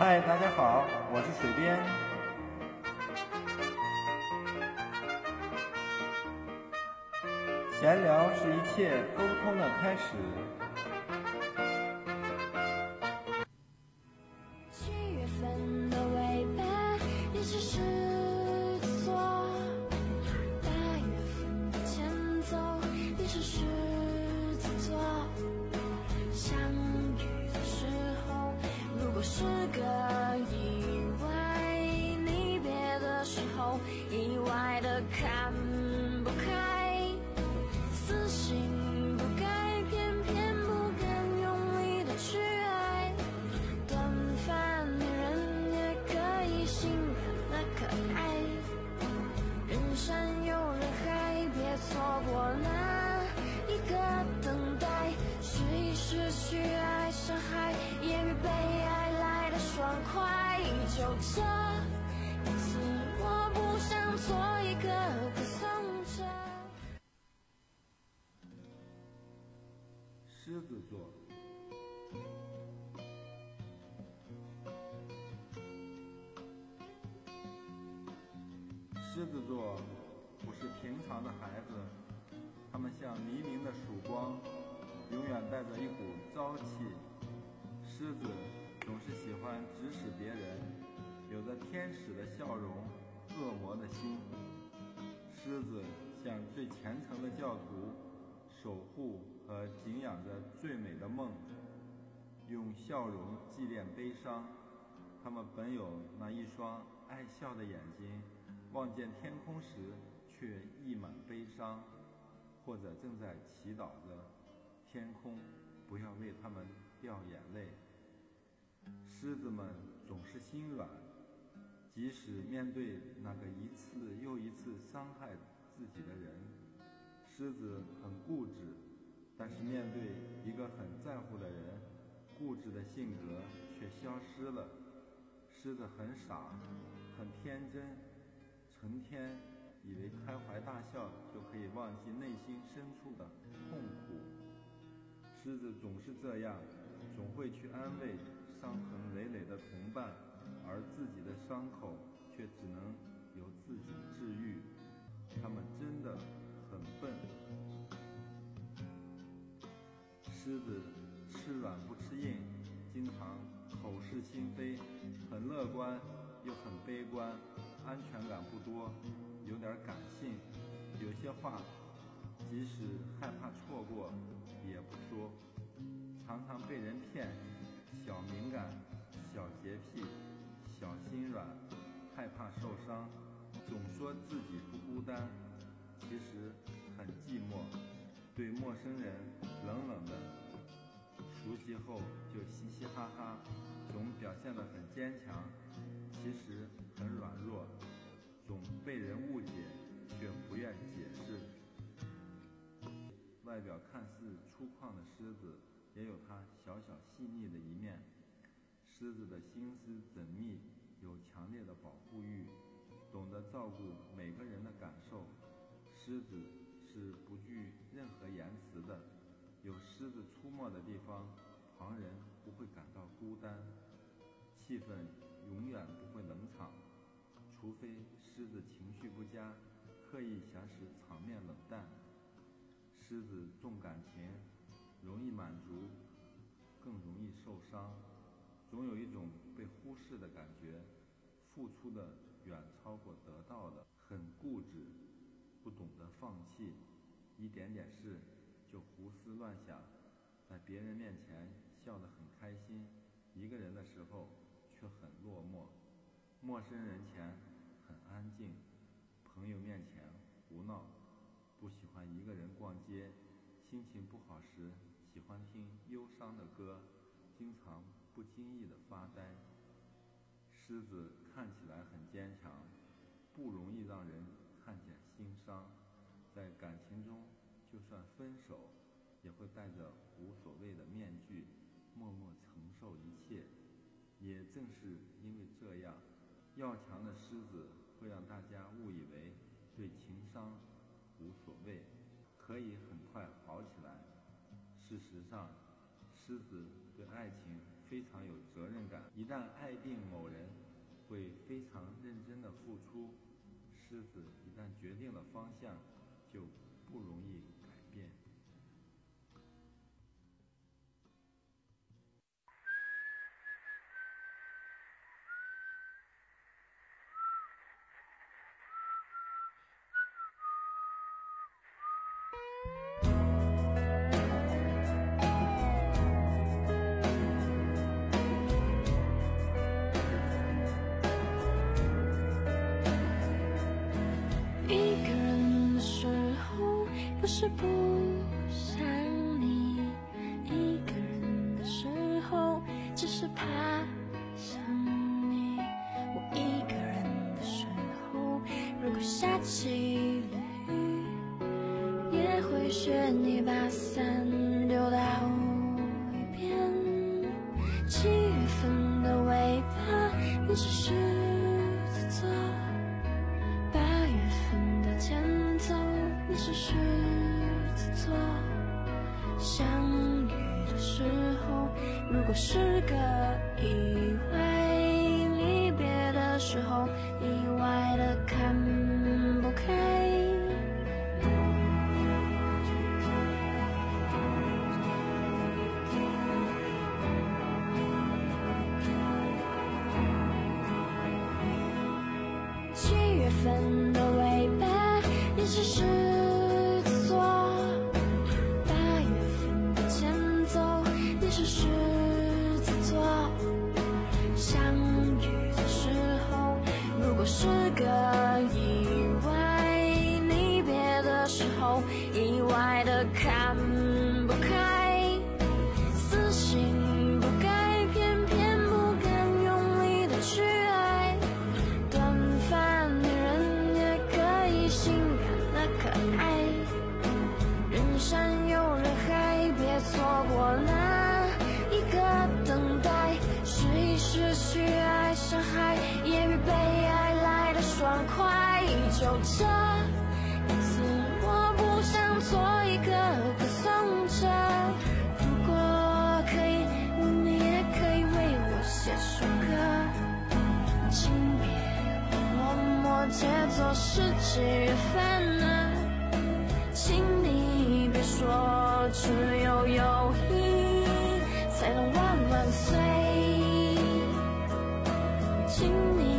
嗨，大家好，我是水边。闲聊是一切沟通的开始。七月份的尾巴也是狮子座，八月份的前奏也是狮子座。相遇的时候，是个意外，离别的时候就这一次，我不想做一个不从者。狮子座，狮子座不是平常的孩子，他们像黎明的曙光，永远带着一股朝气。狮子总是喜欢指使别人，有着天使的笑容，恶魔的心。狮子像最虔诚的教徒，守护和敬仰着最美的梦，用笑容祭奠悲伤。他们本有那一双爱笑的眼睛，望见天空时却溢满悲伤，或者正在祈祷着天空不要为他们掉眼泪。狮子们总是心软，即使面对那个一次又一次伤害自己的人，狮子很固执，但是面对一个很在乎的人，固执的性格却消失了。狮子很傻，很天真，成天以为开怀大笑就可以忘记内心深处的痛苦。狮子总是这样，总会去安慰伤痕累累的同伴，而自己的伤口却只能由自己治愈。他们真的很笨。狮子吃软不吃硬，经常口是心非，很乐观又很悲观，安全感不多，有点感性，有些话即使害怕错过也不说，常常被人骗，小敏感、小洁癖、小心软，害怕受伤，总说自己不孤单，其实很寂寞，对陌生人冷冷的。熟悉后就嘻嘻哈哈，总表现得很坚强，其实很软弱，总被人误解，却不愿解释。外表看似粗犷的狮子，也有它小小细腻的一面。狮子的心思缜密，有强烈的保护欲，懂得照顾每个人的感受。狮子是不惧任何言辞的。有狮子出没的地方，旁人不会感到孤单，气氛永远不会冷场，除非狮子情绪不佳，刻意想使场面冷淡。狮子重感情，容易满足，更容易受伤，总有一种被忽视的感觉，付出的远超过得到的，很固执，不懂得放弃，一点点事。就胡思乱想，在别人面前笑得很开心，一个人的时候却很落寞。陌生人前很安静，朋友面前胡闹，不喜欢一个人逛街，心情不好时喜欢听忧伤的歌，经常不经意的发呆。狮子看起来很坚强，不容易让人看见心伤，在感情中。就算分手，也会戴着无所谓的面具，默默承受一切。也正是因为这样，要强的狮子会让大家误以为对情伤无所谓，可以很快好起来。事实上，狮子对爱情非常有责任感。一旦爱定某人，会非常认真的付出。狮子一旦决定了方向，就不容易是不想你；一个人的时候，只是怕想你。我一个人的时候，如果下起了雨，也会学你把伞丢到一边。七月份的尾巴，你是不是个意外；离别的时候，意外的看不开。七月份的尾巴，你是意外的看不开。死性不改，偏偏不敢用力的去爱。短发女人也可以性感的可爱，人山又人海，别错过那一个等待。试一试去爱上海，也比被爱来的爽快。就这默默节奏是几月份呢？请你别说只有友谊才能万万岁。请你